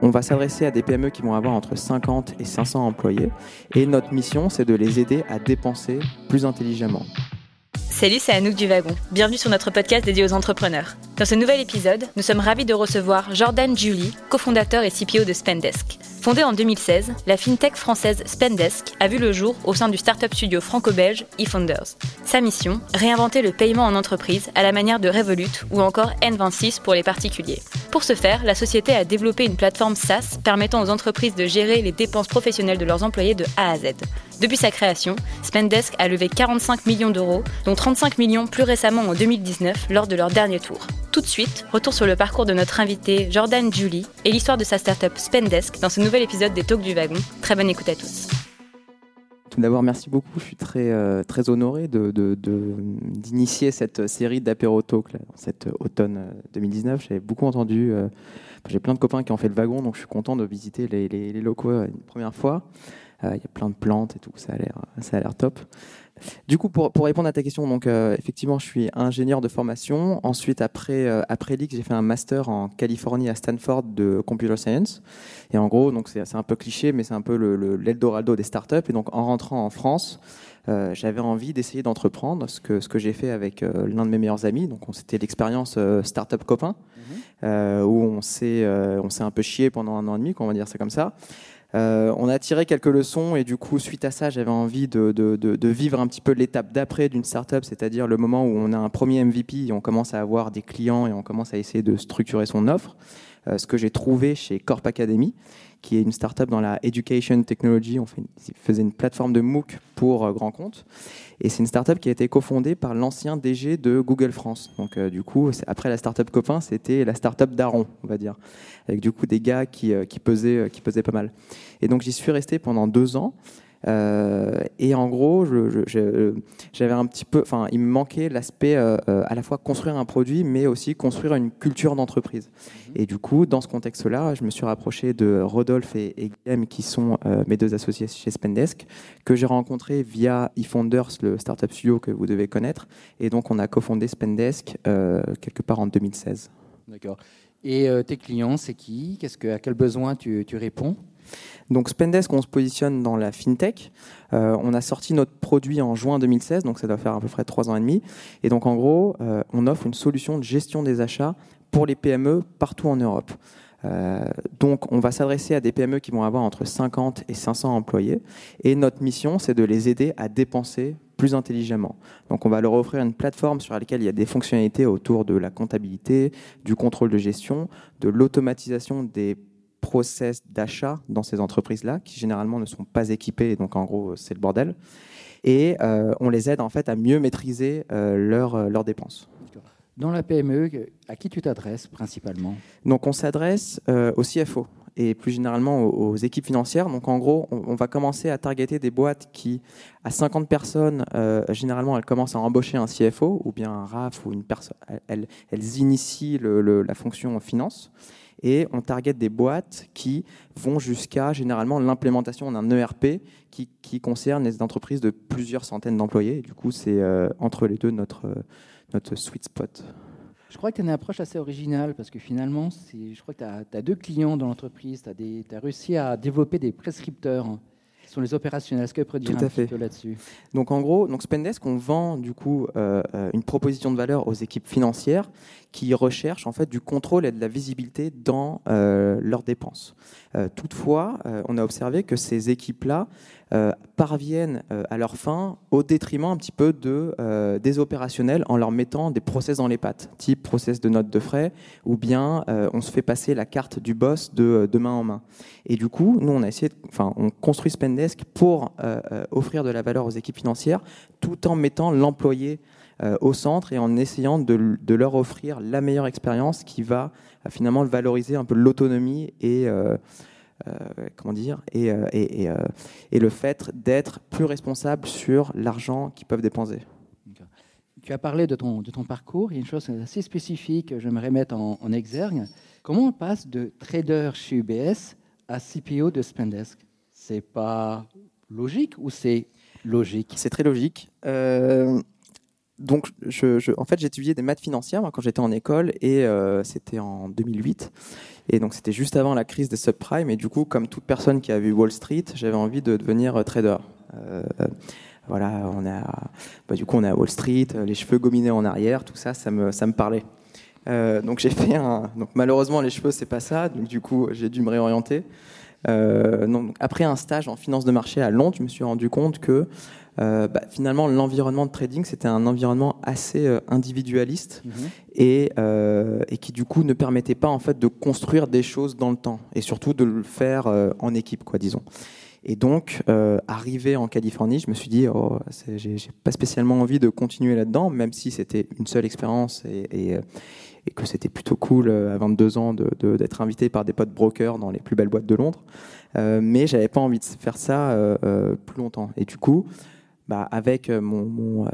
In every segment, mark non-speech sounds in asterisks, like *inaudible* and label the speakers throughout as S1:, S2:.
S1: On va s'adresser à des PME qui vont avoir entre 50 et 500 employés et notre mission, c'est de les aider à dépenser plus intelligemment.
S2: Salut, c'est Anouk du Wagon. Bienvenue sur notre podcast dédié aux entrepreneurs. Dans ce nouvel épisode, nous sommes ravis de recevoir Jordan Julie, cofondateur et CPO de Spendesk. Fondée en 2016, la fintech française Spendesk a vu le jour au sein du startup studio franco-belge eFounders. Sa mission réinventer le paiement en entreprise à la manière de Revolut ou encore N26 pour les particuliers. Pour ce faire, la société a développé une plateforme SaaS permettant aux entreprises de gérer les dépenses professionnelles de leurs employés de A à Z. Depuis sa création, Spendesk a levé 45 millions d'euros, dont 35 millions plus récemment en 2019 lors de leur dernier tour. Tout de suite, retour sur le parcours de notre invité Jordan Julie et l'histoire de sa startup Spendesk dans ce nouvel épisode des Talks du Wagon. Très bonne écoute à tous.
S1: Tout d'abord, merci beaucoup. Je suis très, euh, très honoré d'initier cette série d'apéro talk cet automne 2019. J'avais beaucoup entendu. Euh, j'ai plein de copains qui ont fait le wagon, donc je suis content de visiter les locaux une première fois. Euh, il y a plein de plantes et tout, ça a l'air, ça a l'air top. Du coup, pour, pour, répondre à ta question, donc euh, effectivement, je suis ingénieur de formation. Ensuite, après euh, après l'IX, j'ai fait un master en Californie à Stanford de computer science. Et en gros, donc c'est, c'est un peu cliché, mais c'est un peu le, le, l'Eldorado des startups. Et donc, en rentrant en France, euh, j'avais envie d'essayer d'entreprendre, ce que ce que j'ai fait avec l'un de mes meilleurs amis. Donc, c'était l'expérience startup copain, mmh. où on s'est on s'est un peu chié pendant un an et demi, on va dire ça comme ça. Euh, on a tiré quelques leçons et du coup, suite à ça, j'avais envie de, vivre un petit peu l'étape d'après d'une startup, c'est-à-dire le moment où on a un premier MVP et on commence à avoir des clients et on commence à essayer de structurer son offre. Euh, ce que j'ai trouvé chez Corp Academy, qui est une startup dans la education technology. On faisait une plateforme de MOOC pour euh, grands comptes. Et c'est une startup qui a été cofondée par l'ancien DG de Google France. Donc, euh, du coup, après la startup copain, c'était la startup d'Aaron, on va dire. Avec du coup des gars qui, qui, pesaient, qui pesaient pas mal. Et donc, j'y suis resté pendant deux ans. Euh, et en gros, j'avais un petit peu, enfin, il me manquait l'aspect euh, euh, à la fois construire un produit, mais aussi construire une culture d'entreprise. Mhm. Et du coup, dans ce contexte-là, je me suis rapproché de Rodolphe et, Guillaume, qui sont mes deux associés chez Spendesk, que j'ai rencontré via eFounders, le startup studio que vous devez connaître. Et donc, on a cofondé Spendesk quelque part en 2016.
S3: D'accord. Et tes clients, c'est qui? Qu'est-ce que, À quel besoin tu, tu réponds?
S1: Donc Spendesk, on se positionne dans la fintech. Euh, on a sorti notre produit en juin 2016, donc ça doit faire à peu près trois ans et demi. Et donc en gros, euh, on offre une solution de gestion des achats pour les PME partout en Europe. Euh, donc, on va s'adresser à des PME qui vont avoir entre 50 et 500 employés. Et notre mission, c'est de les aider à dépenser plus intelligemment. Donc, on va leur offrir une plateforme sur laquelle il y a des fonctionnalités autour de la comptabilité, du contrôle de gestion, de l'automatisation des process d'achat dans ces entreprises-là, qui généralement ne sont pas équipées, donc en gros, c'est le bordel. Et euh, on les aide en fait à mieux maîtriser euh, euh, leurs dépenses.
S3: Dans la PME, à qui tu t'adresses principalement?
S1: Donc on s'adresse au CFO et plus généralement aux, équipes financières. Donc en gros, on, va commencer à targeter des boîtes qui, à 50 personnes, généralement elles commencent à embaucher un CFO ou bien un RAF ou une personne. Elles, elles initient le, la fonction finance et on target des boîtes qui vont jusqu'à généralement l'implémentation d'un ERP qui, qui, concerne les entreprises de plusieurs centaines d'employés. Du coup, c'est euh, entre les deux notre, euh, notre sweet spot.
S3: Je crois que tu as une approche assez originale parce que finalement, je crois que tu as, deux clients dans l'entreprise, tu as, as, réussi à développer des prescripteurs sont les opérationnels. Est-ce que vous dire un peu là-dessus?
S1: Donc en gros, donc Spendesk, on vend du coup euh, une proposition de valeur aux équipes financières qui recherchent en fait du contrôle et de la visibilité dans euh, leurs dépenses. toutefois, on a observé que ces équipes-là euh, parviennent euh, à leur fin au détriment un petit peu de, euh, des opérationnels en leur mettant des process dans les pattes, type process de note de frais, ou bien on se fait passer la carte du boss de, de main en main. Et du coup, nous, on a essayé, enfin, on construit Spendesk pour offrir de la valeur aux équipes financières, tout en mettant l'employé au centre et en essayant de, de, leur offrir la meilleure expérience qui va finalement valoriser un peu l'autonomie et euh, comment dire, et, euh, et, euh, et, le fait d'être plus responsable sur l'argent qu'ils peuvent dépenser.
S3: Tu as parlé de ton, de ton parcours. Il y a une chose assez spécifique que j'aimerais mettre en, exergue. Comment on passe de trader chez UBS à CPO de Spendesk? C'est pas logique ou c'est logique?
S1: C'est très logique. Donc, en fait, étudié des maths financières quand j'étais en école et c'était en 2008. Et donc c'était juste avant la crise des subprimes. Et du coup, comme toute personne qui a vu Wall Street, j'avais envie de devenir trader. voilà, on a, bah, du coup, on est à Wall Street, les cheveux gominés en arrière, tout ça, ça me, ça me parlait. donc j'ai *laughs* fait un. Donc malheureusement, les cheveux, c'est pas ça. Donc du coup, j'ai dû me réorienter. donc, après un stage en finance de marché à Londres, je me suis rendu compte que euh, bah, finalement, l'environnement de trading, c'était un environnement assez euh, individualiste mhm. et, euh, et, qui, du coup, ne permettait pas en fait de construire des choses dans le temps et surtout de le faire en équipe, quoi, disons. Et donc, arrivé en Californie, je me suis dit, oh, j'ai pas spécialement envie de continuer là-dedans, même si c'était une seule expérience et, et, et, que c'était plutôt cool à 22 ans d'être de, invité par des potes brokers dans les plus belles boîtes de Londres. mais j'avais pas envie de faire ça plus longtemps. Et du coup, bah, avec euh, mon, euh,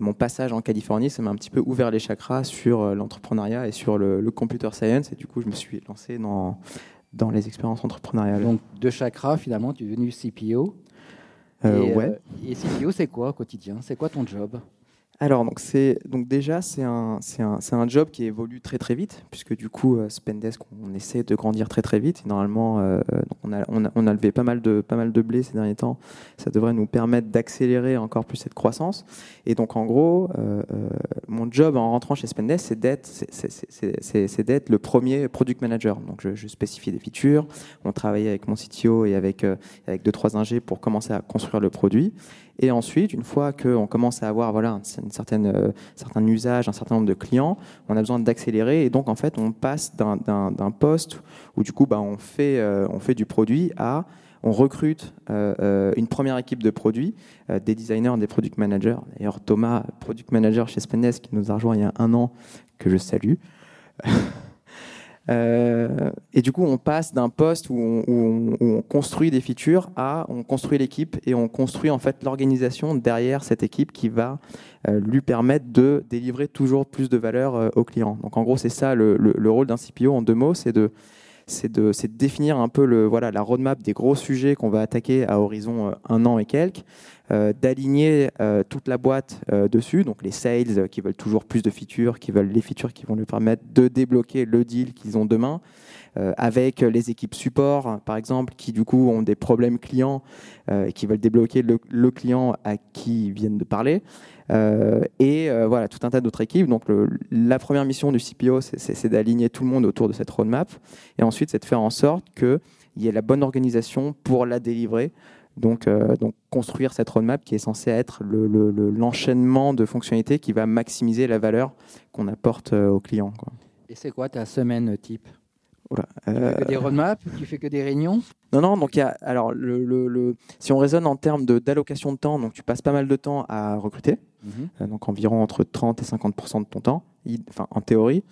S1: mon, passage en Californie, ça m'a un petit peu ouvert les chakras sur euh, l'entrepreneuriat et sur le, computer science. Et du coup, je me suis lancé dans, dans les expériences entrepreneuriales.
S3: Donc, de chakras, finalement, tu es devenu CPO.
S1: et, ouais.
S3: et CPO, c'est quoi au quotidien? C'est quoi ton job?
S1: Alors, donc, donc déjà, c'est un, un, un, job qui évolue très très vite, puisque du coup, euh, Spendesk, on essaie de grandir très très vite. normalement, euh, on, a, on, a, on, a, levé pas mal, de, pas mal de blé ces derniers temps. Ça devrait nous permettre d'accélérer encore plus cette croissance. Et donc, en gros, euh, mon job en rentrant chez Spendesk, c'est d'être, le premier product manager. Donc, je, je, spécifie des features. On travaille avec mon CTO et avec, avec deux, trois ingés pour commencer à construire le produit. Et ensuite, une fois qu'on commence à avoir voilà, une certaine, euh, certain usage, un certain nombre de clients, on a besoin d'accélérer. Et donc, en fait, on passe d'un poste où, du coup, bah, on, fait, euh, on fait du produit à on recrute euh, une première équipe de produits, des designers, des product managers. D'ailleurs, Thomas, product manager chez Spendesk, qui nous a rejoint il y a un an, que je salue. *laughs* Euh, et du coup, on passe d'un poste où on, construit des features à on construit l'équipe et on construit en fait l'organisation derrière cette équipe qui va euh, lui permettre de délivrer toujours plus de valeur euh, aux clients. Donc en gros, c'est ça le, le, rôle d'un CPO en deux mots, c'est de définir un peu la roadmap des gros sujets qu'on va attaquer à horizon un an et quelques, euh, d'aligner euh, toute la boîte euh, dessus, donc les sales qui veulent toujours plus de features, qui veulent les features qui vont lui permettre de débloquer le deal qu'ils ont demain, avec les équipes support, par exemple, qui du coup ont des problèmes clients et qui veulent débloquer le, client à qui ils viennent de parler. et voilà, tout un tas d'autres équipes. Donc, la première mission du CPO, c'est d'aligner tout le monde autour de cette roadmap. Et ensuite, c'est de faire en sorte qu'il y ait la bonne organisation pour la délivrer donc, euh, donc construire cette roadmap qui est censée être l'enchaînement le, de fonctionnalités qui va maximiser la valeur qu'on apporte euh, aux clients. Quoi.
S3: Et c'est quoi ta semaine type? Tu fais que des euh, roadmaps Tu fais que des réunions?
S1: Non, non. Donc, y a, alors, si on raisonne en termes d'allocation de, temps, donc tu passes pas mal de temps à recruter, mhm. donc environ entre 30 et 50% de ton temps, enfin, en théorie.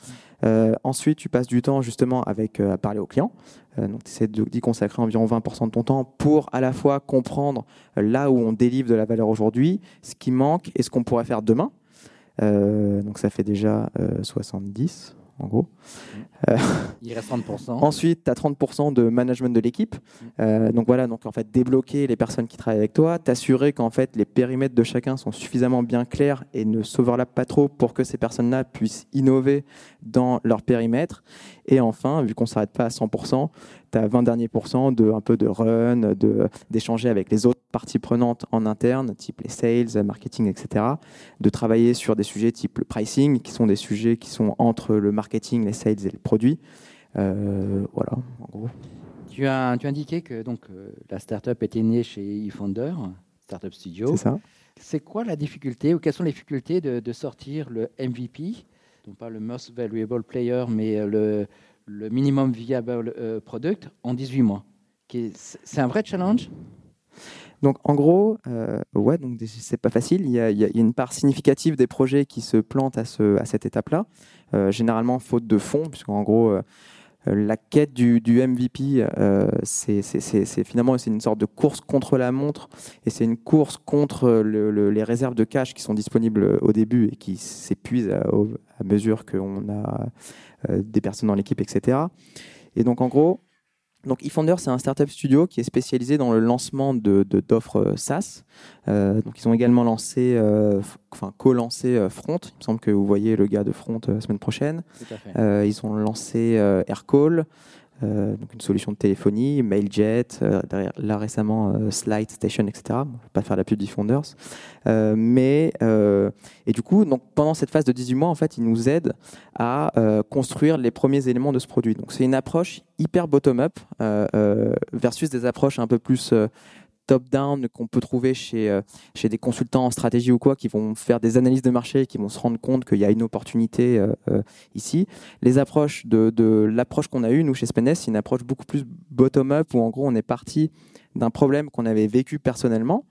S1: Ensuite, tu passes du temps justement avec, à parler aux clients. Euh, donc, tu essaies d'y consacrer environ 20% de ton temps pour à la fois comprendre euh, là où on délivre de la valeur aujourd'hui, ce qui manque et ce qu'on pourrait faire demain. Euh, donc, ça fait déjà 70 en gros.
S3: Il reste 30%.
S1: Ensuite, tu as 30% de management de l'équipe. donc voilà, donc en fait, débloquer les personnes qui travaillent avec toi, t'assurer qu'en fait, les périmètres de chacun sont suffisamment bien clairs et ne s'overlappent pas trop pour que ces personnes-là puissent innover dans leur périmètre. Et enfin, vu qu'on ne s'arrête pas à 100%, tu as 20 derniers pourcents de un peu de run, d'échanger avec les autres parties prenantes en interne, type les sales, marketing, etc. De travailler sur des sujets type le pricing, qui sont des sujets qui sont entre le marketing, les sales et les produits. Euh, voilà, en gros.
S3: Tu as, tu as indiqué que donc, euh, la startup était née chez eFounder, Startup Studio.
S1: C'est ça.
S3: C'est quoi la difficulté ou quelles sont les difficultés de, de sortir le MVP non pas le most valuable player, mais euh, le, minimum viable euh, product en 18 mois. C'est un vrai challenge?
S1: Donc en gros, euh, ouais, donc c'est pas facile. Il y, a, une part significative des projets qui se plantent à, ce, à cette étape-là. généralement faute de fonds, puisqu'en gros, la quête du, MVP, c'est finalement c'est une sorte de course contre la montre et c'est une course contre les réserves de cash qui sont disponibles au début et qui s'épuisent à mesure qu'on a euh, des personnes dans l'équipe, etc. Et donc en gros, Donc eFounder, c'est un startup studio qui est spécialisé dans le lancement de, d'offres SaaS. donc ils ont également lancé, enfin co-lancé Front. Il me semble que vous voyez le gars de Front la semaine prochaine. ils ont lancé Aircall. Euh, donc une solution de téléphonie, Mailjet, euh, là récemment euh, Slide Station, etc. Je ne vais pas faire la pub d'eFounders. mais, et du coup, donc, pendant cette phase de 18 mois, en fait, ils nous aident à construire les premiers éléments de ce produit. Donc c'est une approche hyper bottom-up versus des approches un peu plus top-down qu'on peut trouver chez, euh, chez des consultants en stratégie ou quoi, qui vont faire des analyses de marché, qui vont se rendre compte qu'il y a une opportunité euh, euh, ici. Les approches de, l'approche qu'on a eue, nous, chez Spendes, c'est une approche beaucoup plus bottom-up, où en gros, on est parti d'un problème qu'on avait vécu personnellement.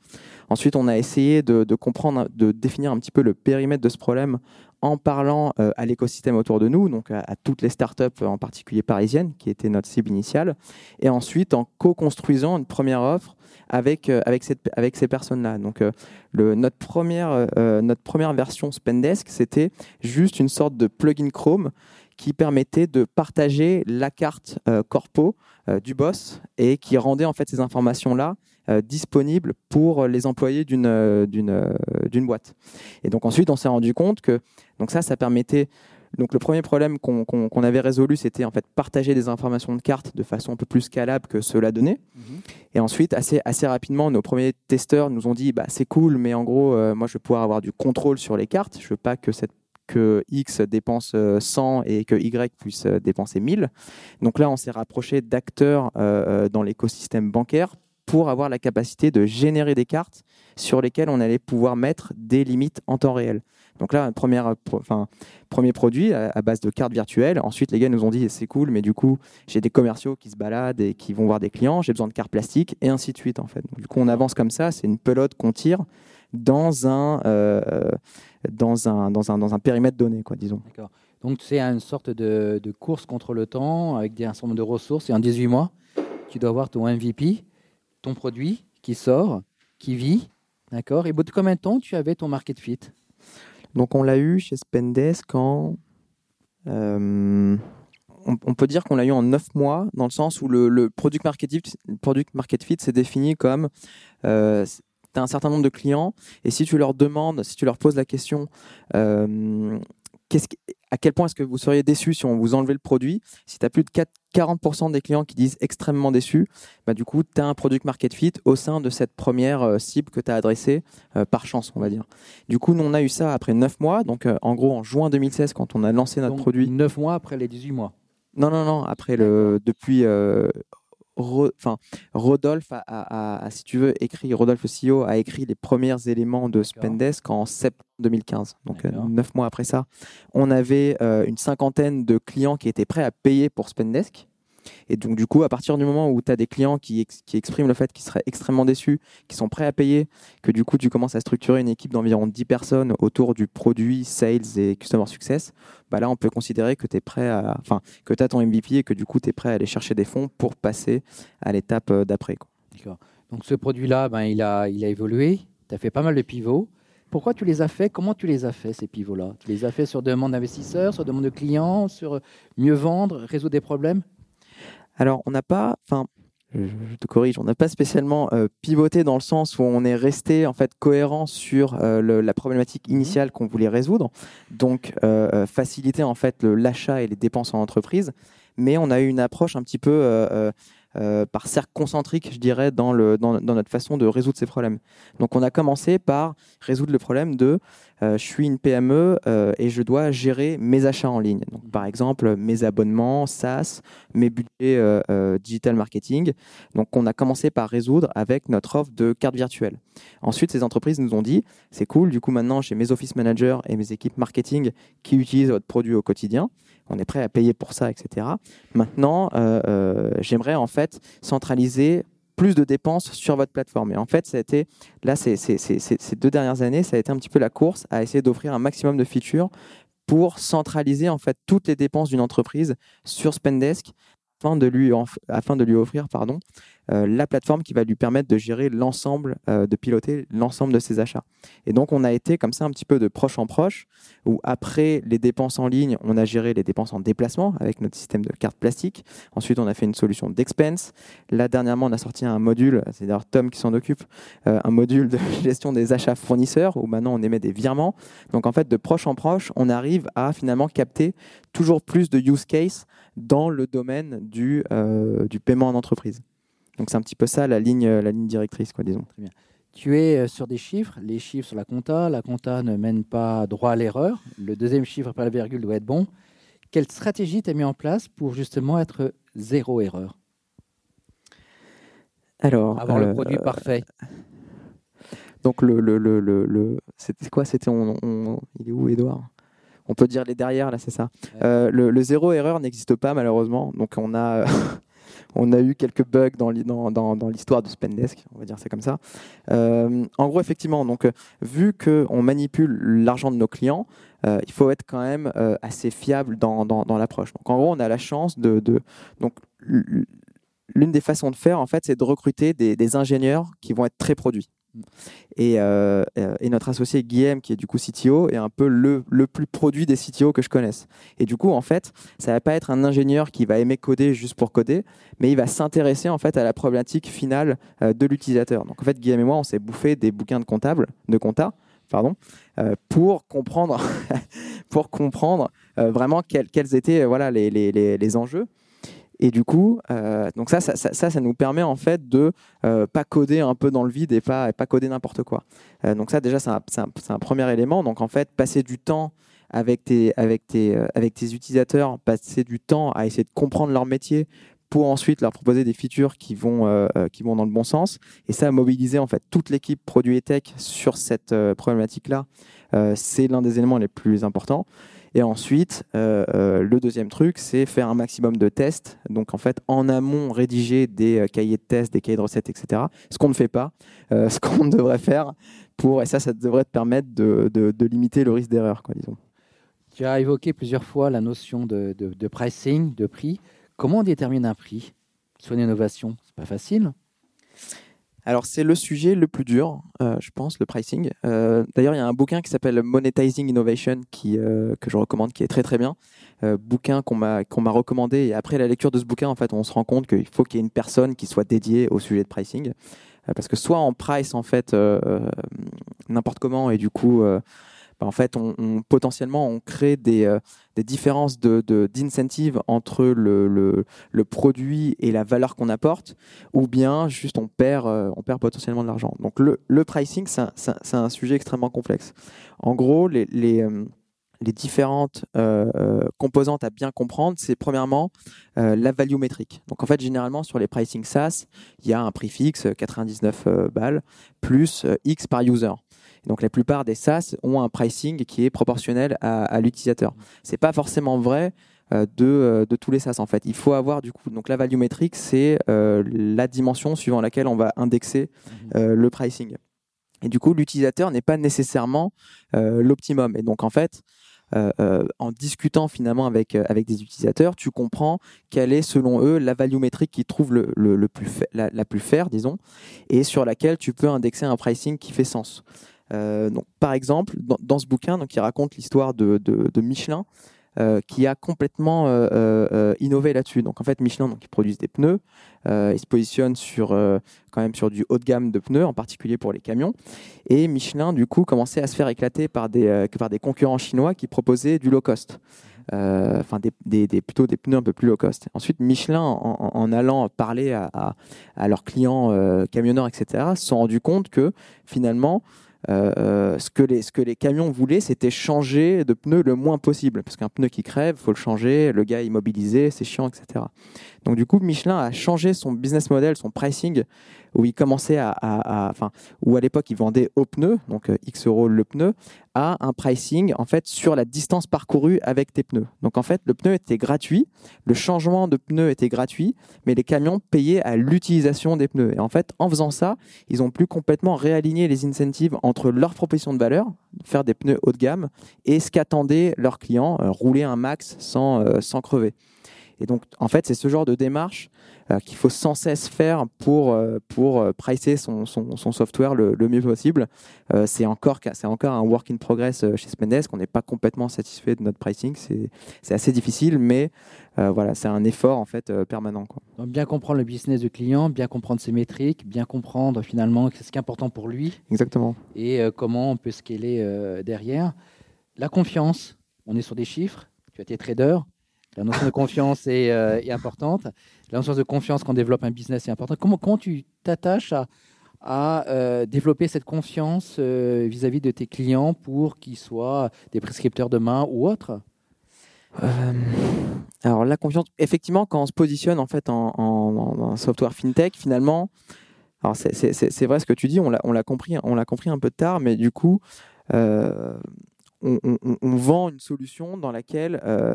S1: Ensuite, on a essayé de, comprendre, de définir un petit peu le périmètre de ce problème en parlant à l'écosystème autour de nous, donc à, à, toutes les startups, en particulier parisiennes, qui étaient notre cible initiale, et ensuite en co-construisant une première offre avec, euh, avec, ces personnes-là. Donc, euh, notre, première, euh, notre première version Spendesk, c'était juste une sorte de plugin Chrome qui permettait de partager la carte corpo du boss et qui rendait en fait ces informations-là disponibles pour les employés d'une d'une boîte. Et donc ensuite, on s'est rendu compte que donc ça, ça permettait donc le premier problème qu'on avait résolu, c'était en fait partager des informations de cartes de façon un peu plus scalable que cela donnait. Mhm. Et ensuite, assez, assez rapidement, nos premiers testeurs nous ont dit bah, c'est cool, mais en gros, euh, moi je veux pouvoir avoir du contrôle sur les cartes. Je veux pas que cette que X dépense 100 euh, et que Y puisse euh, dépenser 1000. Donc là, on s'est rapproché d'acteurs dans l'écosystème bancaire pour avoir la capacité de générer des cartes sur lesquelles on allait pouvoir mettre des limites en temps réel. Donc là, premier produit à, base de cartes virtuelles. Ensuite, les gars nous ont dit c'est cool, mais du coup, j'ai des commerciaux qui se baladent et qui vont voir des clients, j'ai besoin de cartes plastiques et ainsi de suite en fait. du coup, on avance comme ça, c'est une pelote qu'on tire dans un, euh, dans un, dans un, dans un périmètre donné, quoi, disons.
S3: D'accord. Donc c'est une sorte de, de, course contre le temps avec un certain nombre de ressources et en 18 mois, tu dois avoir ton MVP, ton produit qui sort, qui vit, d'accord? Et au bout de combien de temps tu avais ton market fit?
S1: Donc on l'a eu chez Spendesk en... Euh, on, peut dire qu'on l'a eu en 9 mois, dans le sens où le, product, market fit, product market fit s'est défini comme euh, tu as un certain nombre de clients, et si tu leur demandes, si tu leur poses la question, euh, à quel point est-ce que vous seriez déçu si on vous enlevait le produit Si tu as plus de 40% des clients qui disent extrêmement déçus, bah, du coup, tu as un product market fit au sein de cette première euh, cible que tu as adressée euh, par chance, on va dire. Du coup, nous, on a eu ça après 9 mois, donc en gros en juin 2016, quand on a lancé notre produit.
S3: 9 mois après les 18 mois
S1: Non, non, non, après le, depuis enfin, Rodolphe a, si tu veux, écrit, Rodolphe CEO a écrit les premiers éléments de Spendesk en septembre 2015. Donc, euh, neuf mois après ça, on avait euh, une cinquantaine de clients qui étaient prêts à payer pour Spendesk. Et donc, du coup, à partir du moment où tu as des clients qui, qui expriment le fait qu'ils seraient extrêmement déçus, qui sont prêts à payer, que du coup, tu commences à structurer une équipe d'environ 10 personnes autour du produit, sales et customer success, bah là, on peut considérer que tu es prêt à, enfin, que as ton MVP et que du coup, tu es prêt à aller chercher des fonds pour passer à l'étape euh, d'après.
S3: D'accord. Donc, ce produit-là, ben, il, a, il a évolué. Tu as fait pas mal de pivots. Pourquoi tu les as fait? Comment tu les as fait, ces pivots-là? Tu les as fait sur demande d'investisseurs, sur demande de clients, sur mieux vendre, résoudre des problèmes?
S1: Alors, on n'a pas, enfin, je te corrige, on n'a pas spécialement euh, pivoté dans le sens où on est resté en fait cohérent sur euh, la problématique mhm. initiale qu'on voulait résoudre, donc euh, faciliter en fait l'achat et les dépenses en entreprise, mais on a eu une approche un petit peu par cercle concentrique, je dirais, dans, le, dans, notre façon de résoudre ces problèmes. Donc on a commencé par résoudre le problème de euh, je suis une PME euh, et je dois gérer mes achats en ligne. Donc, par exemple, mes abonnements, SaaS, mes budgets euh, digital marketing. Donc, on a commencé par résoudre avec notre offre de carte virtuelle. Ensuite, ces entreprises nous ont dit c'est cool, du coup, maintenant, j'ai mes office managers et mes équipes marketing qui utilisent votre produit au quotidien. On est prêt à payer pour ça, etc. Maintenant, j'aimerais en fait centraliser plus de dépenses sur votre plateforme. Et en fait, ça a été, là, ces deux dernières années, ça a été un petit peu la course à essayer d'offrir un maximum de features pour centraliser en fait toutes les dépenses d'une entreprise sur Spendesk afin de lui, afin de lui offrir pardon, la plateforme qui va lui permettre de gérer l'ensemble, euh, de piloter l'ensemble de ses achats. Et donc, on a été comme ça un petit peu de proche en proche, où après les dépenses en ligne, on a géré les dépenses en déplacement avec notre système de carte plastique. Ensuite, on a fait une solution d'expense. Là, dernièrement, on a sorti un module, c'est d'ailleurs Tom qui s'en occupe, euh, un module de *laughs* gestion des achats fournisseurs, où maintenant on émet des virements. Donc, en fait, de proche en proche, on arrive à finalement capter toujours plus de use case dans le domaine du, du paiement en entreprise. Donc c'est un petit peu ça la ligne, la ligne directrice, quoi, disons. Très bien.
S3: Tu es euh, sur des chiffres, les chiffres sur la compta. La compta ne mène pas droit à l'erreur. Le deuxième chiffre après la virgule doit être bon. Quelle stratégie tu as mis en place pour justement être zéro erreur?
S1: Alors,
S3: avoir le euh, produit parfait.
S1: Donc le, le, le, le c'était quoi? C'était on, il est où Edouard On peut dire les derrière là, c'est ça. Euh, le, zéro erreur n'existe pas malheureusement. Donc on a *laughs* on a eu quelques bugs dans, l'histoire de Spendesk, on va dire c'est comme ça. Euh, en gros, effectivement, donc, vu qu'on manipule l'argent de nos clients, euh, il faut être quand même euh, assez fiable dans, l'approche. Donc, en gros, on a la chance de. donc, l'une des façons de faire, en fait, c'est de recruter des ingénieurs qui vont être très produits. Euh, euh, et, notre associé Guillaume, qui est du coup CTO, est un peu le, le, plus produit des CTO que je connaisse. Et du coup, en fait, ça va pas être un ingénieur qui va aimer coder juste pour coder, mais il va s'intéresser en fait à la problématique finale euh, de l'utilisateur. Donc en fait, Guillaume et moi, on s'est bouffé des bouquins de comptable, de compta, pardon, pour comprendre, *laughs* pour comprendre vraiment quels, quels, étaient voilà les, les, les enjeux. Et du coup, euh, ça nous permet en fait de euh, pas coder un peu dans le vide et pas, pas coder n'importe quoi. Euh, donc ça, déjà, c'est un, premier élément. Donc en fait, passer du temps avec tes utilisateurs, passer du temps à essayer de comprendre leur métier pour ensuite leur proposer des features qui vont, qui vont dans le bon sens. Et ça, mobiliser en fait toute l'équipe produit et tech sur cette problématique-là, c'est l'un des éléments les plus importants. Et ensuite, euh, euh, le deuxième truc, c'est faire un maximum de tests. Donc, en fait, en amont, rédiger des euh, cahiers de tests, des cahiers de recettes, etc. Ce qu'on ne fait pas, *laughs* ce qu'on devrait faire pour, et ça, ça devrait te permettre de, de, limiter le risque d'erreur, quoi, disons.
S3: Tu as évoqué plusieurs fois la notion de, de pricing, de prix. Comment on détermine un prix? Sur une innovation C'est pas facile.
S1: Alors c'est le sujet le plus dur, euh, je pense, le pricing. Euh, d'ailleurs, il y a un bouquin qui s'appelle Monetizing Innovation qui, euh, que je recommande, qui est très très bien. bouquin qu'on m'a recommandé et après la lecture de ce bouquin, en fait, on se rend compte qu'il faut qu'il y ait une personne qui soit dédiée au sujet de pricing, parce que soit on price en fait n'importe comment et du coup en fait, on, potentiellement, on crée des, euh, différences d'incentives de, entre le, produit et la valeur qu'on apporte, ou bien juste on perd, euh, on perd potentiellement de l'argent. Donc le, pricing, c'est un, sujet extrêmement complexe. En gros, les, les, euh, différentes composantes à bien comprendre, c'est premièrement la value métrique. Donc en fait, généralement sur les pricing SaaS, il y a un prix fixe, 99 balles, plus X par user. Donc la plupart des SaaS ont un pricing qui est proportionnel à, l'utilisateur. C'est pas forcément vrai euh, de, euh, de, tous les SaaS en fait. Il faut avoir du coup donc la value métrique, c'est euh, la dimension suivant laquelle on va indexer mhm. le pricing. Et du coup, l'utilisateur n'est pas nécessairement l'optimum. Et donc en fait, en discutant finalement avec, avec des utilisateurs, tu comprends quelle est selon eux la value métrique qu'ils trouvent le, le, plus la, la, plus fair, disons, et sur laquelle tu peux indexer un pricing qui fait sens. Euh, donc, par exemple, dans, ce bouquin, donc, il raconte l'histoire de, Michelin. Euh, qui a complètement euh, innové là-dessus. Donc en fait, Michelin, donc, ils produisent des pneus, ils se positionnent sur, quand même sur du haut de gamme de pneus, en particulier pour les camions. Et Michelin, du coup, commençait à se faire éclater par des, par des concurrents chinois qui proposaient du low cost. enfin des, plutôt des pneus un peu plus low cost. Ensuite, Michelin, en, allant parler à leurs clients camionneurs, etc., se sont rendus compte que finalement, euh, euh, ce, que les, ce que les camions voulaient, c'était changer de pneu le moins possible. Parce qu'un pneu qui crève, faut le changer, le gars est immobilisé, c'est chiant, etc. Donc du coup, Michelin a changé son business model, son pricing, où il commençait à, enfin, où à l'époque il vendait au pneu, donc euh, X euros le pneu, à un pricing en fait sur la distance parcourue avec tes pneus. Donc en fait, le pneu était gratuit, le changement de pneu était gratuit, mais les camions payaient à l'utilisation des pneus. Et en fait, en faisant ça, ils ont pu complètement réaligner les incentives entre leur proposition de valeur, faire des pneus haut de gamme, et ce qu'attendaient leurs clients, euh, rouler un max sans, euh, sans crever. Et donc, en fait, c'est ce genre de démarche euh, qu'il faut sans cesse faire pour, euh, pour euh, pricer son, son, son software le, le, mieux possible. Euh, c'est encore, encore un work in progress chez Spendesk. On n'est pas complètement satisfait de notre pricing. C'est assez difficile, mais voilà, c'est un effort en fait permanent. Quoi.
S3: Donc, bien comprendre le business du client, bien comprendre ses métriques, bien comprendre finalement ce qui est important pour lui.
S1: Exactement.
S3: Et comment on peut scaler derrière. La confiance, on est sur des chiffres. Tu as été trader, la notion de confiance est, euh, est, importante. La notion de confiance quand on développe un business est importante. Comment, tu t'attaches à, euh, développer cette confiance euh, vis-à-vis de tes clients pour qu'ils soient des prescripteurs demain ou autres?
S1: Alors la confiance, effectivement, quand on se positionne en fait en, software fintech, finalement, alors c'est vrai ce que tu dis, on l'a compris, on l'a compris un peu tard, mais du coup, on, vend une solution dans laquelle euh,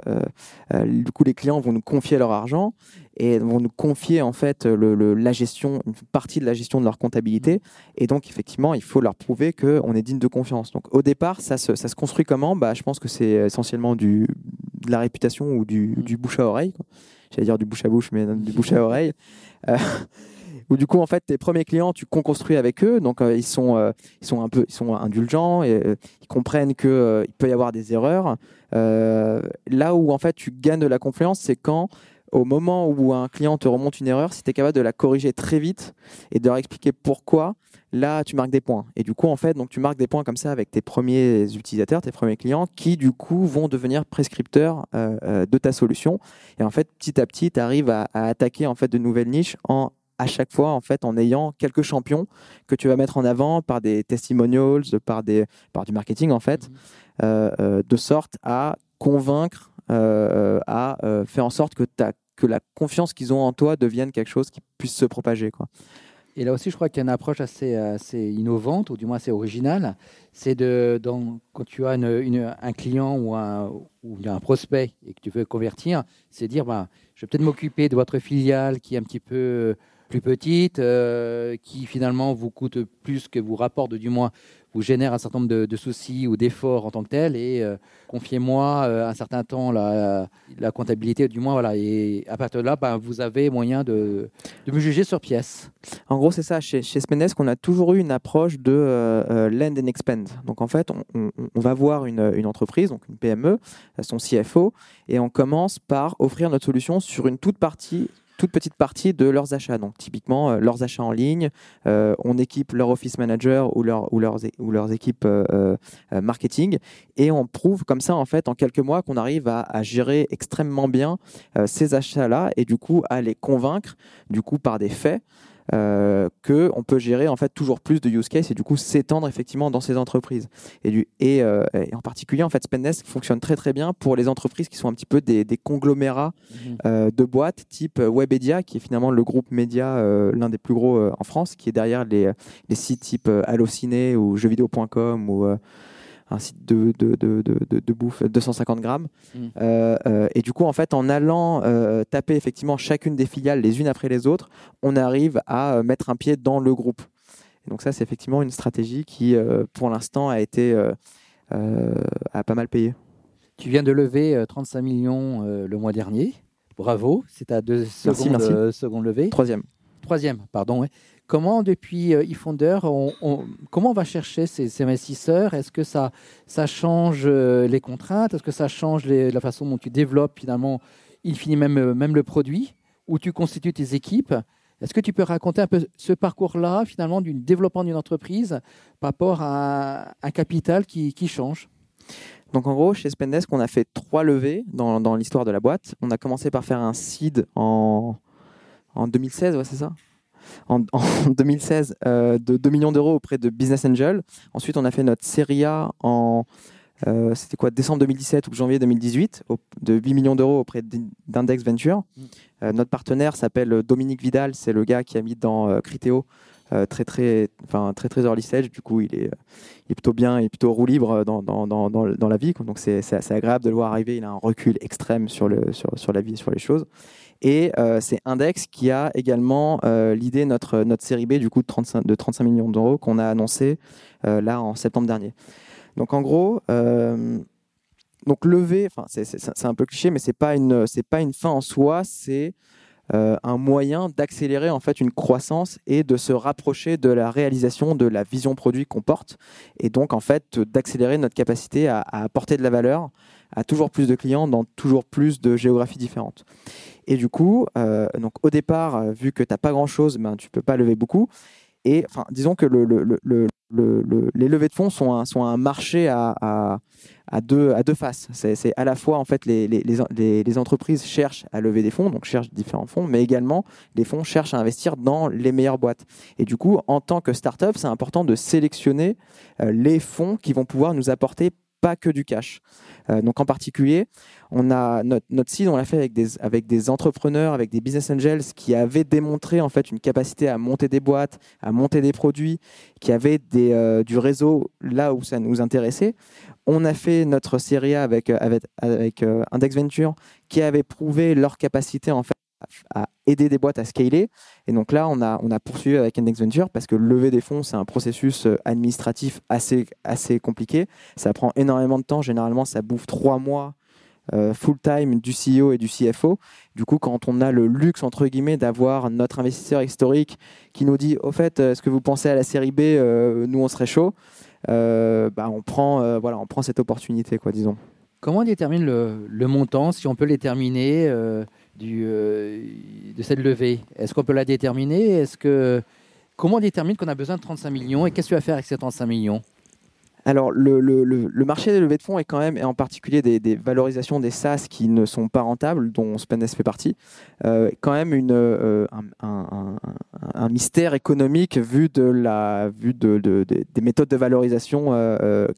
S1: euh, du coup les clients vont nous confier leur argent et vont nous confier en fait le, la gestion, une partie de la gestion de leur comptabilité. Et donc effectivement, il faut leur prouver qu'on est digne de confiance. Donc au départ, ça se, ça se construit comment? Bah, Je pense que c'est essentiellement du, de la réputation ou du, du bouche à oreille. J'allais dire du bouche à bouche, mais du bouche à oreille. *laughs* Euh, où du coup en fait tes premiers clients tu construis avec eux. Donc euh, ils sont euh, ils sont un peu ils sont indulgents et euh, ils comprennent que il peut y avoir des erreurs. Là où en fait tu gagnes de la confiance c'est quand au moment où un client te remonte une erreur si tu es capable de la corriger très vite et de leur expliquer pourquoi là tu marques des points. Et du coup en fait donc tu marques des points comme ça avec tes premiers utilisateurs tes premiers clients qui du coup vont devenir prescripteurs de ta solution. Et en fait petit à petit tu arrives à, à, attaquer en fait de nouvelles niches en à chaque fois en fait en ayant quelques champions que tu vas mettre en avant par des testimonials, par des par du marketing en fait, mhm. euh, euh, de sorte à convaincre, euh, à faire en sorte que ta, que la confiance qu'ils ont en toi devienne quelque chose qui puisse se propager quoi.
S3: Et là aussi, je crois qu'il y a une approche assez, assez innovante, ou du moins assez originale. C'est de, dans, quand tu as une, un client ou un, ou un prospect et que tu veux convertir, c'est dire, ben, je vais peut-être m'occuper de votre filiale qui est un petit peu plus petite, euh, qui finalement vous coûte plus que vous rapporte, du moins vous génère un certain nombre de, soucis ou d'efforts en tant que tel, et euh, confiez-moi euh, un certain temps la, la, comptabilité, du moins voilà. Et à partir de là, ben, vous avez moyen de, de, me juger sur pièce.
S1: En gros, c'est ça. Chez, chez Spendesk, on a toujours eu une approche de lend and expand. Donc en fait, on, on, va voir une, une, entreprise, donc une PME, son CFO, et on commence par offrir notre solution sur une toute partie toute petite partie de leurs achats. Donc typiquement euh, leurs achats en ligne, euh, on équipe leur office manager ou, leur, ou, leurs, équipes euh, marketing et on prouve comme ça en fait en quelques mois qu'on arrive à, à, gérer extrêmement bien ces achats-là et du coup à les convaincre du coup par des faits euh, qu'on peut gérer en fait toujours plus de use cases et du coup s'étendre effectivement dans ces entreprises. Et, du, et, euh, et, en particulier, en fait, Spendesk fonctionne très très bien pour les entreprises qui sont un petit peu des, des conglomérats mhm. euh, de boîtes type Webedia, qui est finalement le groupe média euh, l'un des plus gros euh, en France, qui est derrière les, les sites type Allociné ou jeuxvideo.com ou un site de, de, de, de, bouffe 250 grammes. Mm. Euh, euh, et du coup, en fait, en allant euh, taper effectivement chacune des filiales les unes après les autres, on arrive à mettre un pied dans le groupe. Et donc ça, c'est effectivement une stratégie qui, pour l'instant, a été a pas mal payé.
S3: Tu viens de lever 35 millions le mois dernier. Bravo, c'est à deux secondes, merci, levée.
S1: Troisième.
S3: Troisième, pardon. Ouais. Comment, depuis euh, eFounder, on, comment on va chercher ces, investisseurs? Est-ce que ça, change euh, les contraintes? Est-ce que ça change la façon dont tu développes finalement, il finit même, euh, même le produit? Où tu constitues tes équipes? Est-ce que tu peux raconter un peu ce parcours-là, finalement, du développement d'une entreprise par rapport à un capital qui, change?
S1: Donc en gros, chez Spendesk, on a fait trois levées dans, dans l'histoire de la boîte. On a commencé par faire un seed en, en 2016, ouais, c'est ça? En, *laughs* 2016 euh, de 2 millions d'euros auprès de Business Angel. Ensuite, on a fait notre série A en euh, c'était quoi décembre 2017 ou janvier 2018 de 8 millions d'euros auprès d'Index Venture. Mm. Euh, notre partenaire s'appelle Dominique Vidal, c'est le gars qui a mis dans Criteo très très enfin très très early stage. Du coup, il est, il est plutôt bien, et plutôt roue libre dans, dans, dans, dans la vie. Donc c'est assez agréable de le voir arriver. Il a un recul extrême sur le sur, sur la vie, sur les choses. Et euh, c'est Index qui a également euh, l'idée notre, notre série B du coup de 35, de 35 millions d'euros qu'on a annoncé euh, là en septembre dernier. Donc en gros, donc lever, c'est un peu cliché, mais c'est pas une c'est pas une fin en soi, c'est un moyen d'accélérer en fait une croissance et de se rapprocher de la réalisation de la vision produit qu'on porte et donc en fait d'accélérer notre capacité à, apporter de la valeur à toujours plus de clients dans toujours plus de géographies différentes. Et du coup, euh, donc au départ, euh, vu que tu n'as pas grand-chose, ben, tu peux pas lever beaucoup. Et enfin, disons que le, les levées de fonds sont un, sont un marché à, à, deux, à deux faces. C'est à la fois, en fait, les, les, les, entreprises cherchent à lever des fonds, donc cherchent différents fonds, mais également les fonds cherchent à investir dans les meilleures boîtes. Et du coup, en tant que startup, c'est important de sélectionner euh, les fonds qui vont pouvoir nous apporter pas que du cash. Euh, donc en particulier, on a notre, notre on l'a fait avec des, avec des entrepreneurs, avec des business angels qui avaient démontré en fait une capacité à monter des boîtes, à monter des produits, qui avaient des, euh, du réseau là où ça nous intéressait. On a fait notre série A avec, avec, avec euh, Index Venture qui avait prouvé leur capacité en fait à aider des boîtes à scaler. Et donc là, on a, on a poursuivi avec Index Venture parce que lever des fonds, c'est un processus euh, administratif assez, assez compliqué. Ça prend énormément de temps. Généralement, ça bouffe trois mois euh, full-time du CEO et du CFO. Du coup, quand on a le luxe, entre guillemets, d'avoir notre investisseur historique qui nous dit, au fait, est-ce que vous pensez à la série B euh, Nous, on serait chaud. bah, on, prend, voilà, on prend cette opportunité, quoi, disons.
S3: Comment on détermine le, le montant, si on peut les terminer euh, de cette levée. Est-ce qu'on peut la déterminer? Est-ce que comment on détermine qu'on a besoin de 35 millions et qu'est-ce que tu vas faire avec ces 35 millions?
S1: Alors, le, marché des levées de fonds est quand même, et en particulier des, valorisations des SaaS qui ne sont pas rentables, dont Spendesk fait partie, euh, quand même une, euh, un, mystère économique vu, de la, vu de, de, des méthodes de valorisation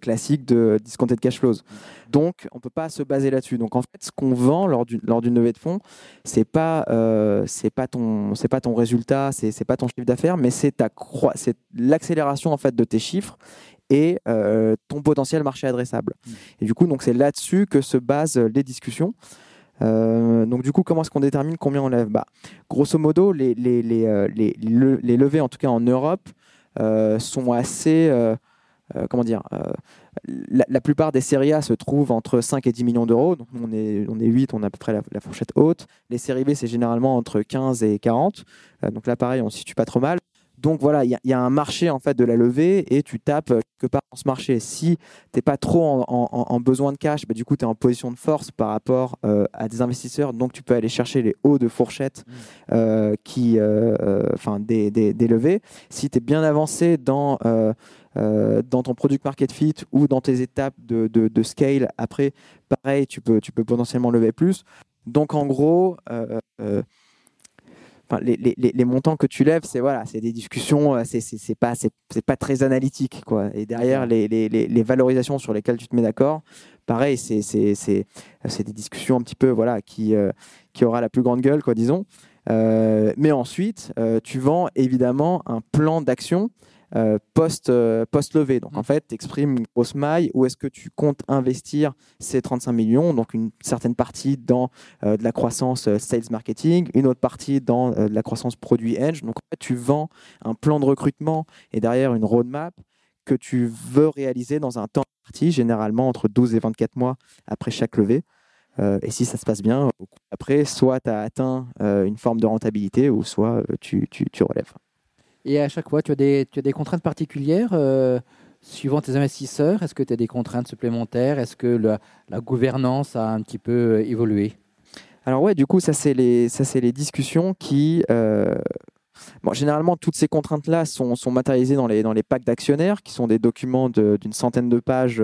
S1: classiques de discounted cash flows. Donc, on ne peut pas se baser là-dessus. Donc, en fait, ce qu'on vend lors d'une lors levée de fonds, c'est pas c'est pas ton c'est pas ton résultat, c'est pas ton chiffre d'affaires, mais c'est ta c'est l'accélération en fait de tes chiffres et euh, ton potentiel marché adressable. Mm. Et du coup, donc c'est là-dessus que se basent les discussions. Euh, donc du coup, comment est-ce qu'on détermine combien on lève? Bah, Grosso modo, les, les, les, euh, les, les, levées, en tout cas en Europe, sont assez... comment dire la, plupart des séries A se trouvent entre 5 et 10 millions d'euros. Donc on est, on est 8, on a à peu près la, la fourchette haute. Les séries B, c'est généralement entre 15 et 40. donc là, pareil, on ne se situe pas trop mal. Donc voilà, il y, a un marché en fait de la levée et tu tapes euh, quelque part dans ce marché. Si tu n'es pas trop en, besoin de cash, bah, du coup tu es en position de force par rapport euh, à des investisseurs. Donc tu peux aller chercher les hauts de fourchette mmh. euh, qui, enfin des, des, levées. Si tu es bien avancé dans dans ton product market fit ou dans tes étapes de, de, scale, après, pareil, tu peux, tu peux potentiellement lever plus. Donc en gros, les, montants que tu lèves, c'est voilà, c'est des discussions, euh, c'est pas, c'est pas très analytique, quoi. Et derrière, les, valorisations sur lesquelles tu te mets d'accord, pareil, c'est des discussions un petit peu, voilà, qui, euh, qui aura la plus grande gueule, quoi, disons. Euh, mais ensuite, tu vends évidemment un plan d'action euh, post, euh, post levée. Donc en mm. fait, tu exprimes une grosse maille où est-ce que tu comptes investir ces 35 millions, donc une certaine partie dans euh, de la croissance sales marketing, une autre partie dans de la croissance produit edge. Donc en fait, tu vends un plan de recrutement et derrière une roadmap que tu veux réaliser dans un temps parti, généralement entre 12 et 24 mois après chaque levée. et si ça se passe bien, après, soit tu as atteint une forme de rentabilité ou soit tu, tu, tu relèves.
S3: Et à chaque fois, tu as des, contraintes particulières euh, suivant tes investisseurs. Est-ce que tu as des contraintes supplémentaires? Est-ce que la, gouvernance a un petit peu euh, évolué?
S1: Alors ouais, du coup, ça c'est les, discussions qui... Euh, généralement, toutes ces contraintes-là sont, matérialisées dans les, packs d'actionnaires, qui sont des documents d'une centaine de pages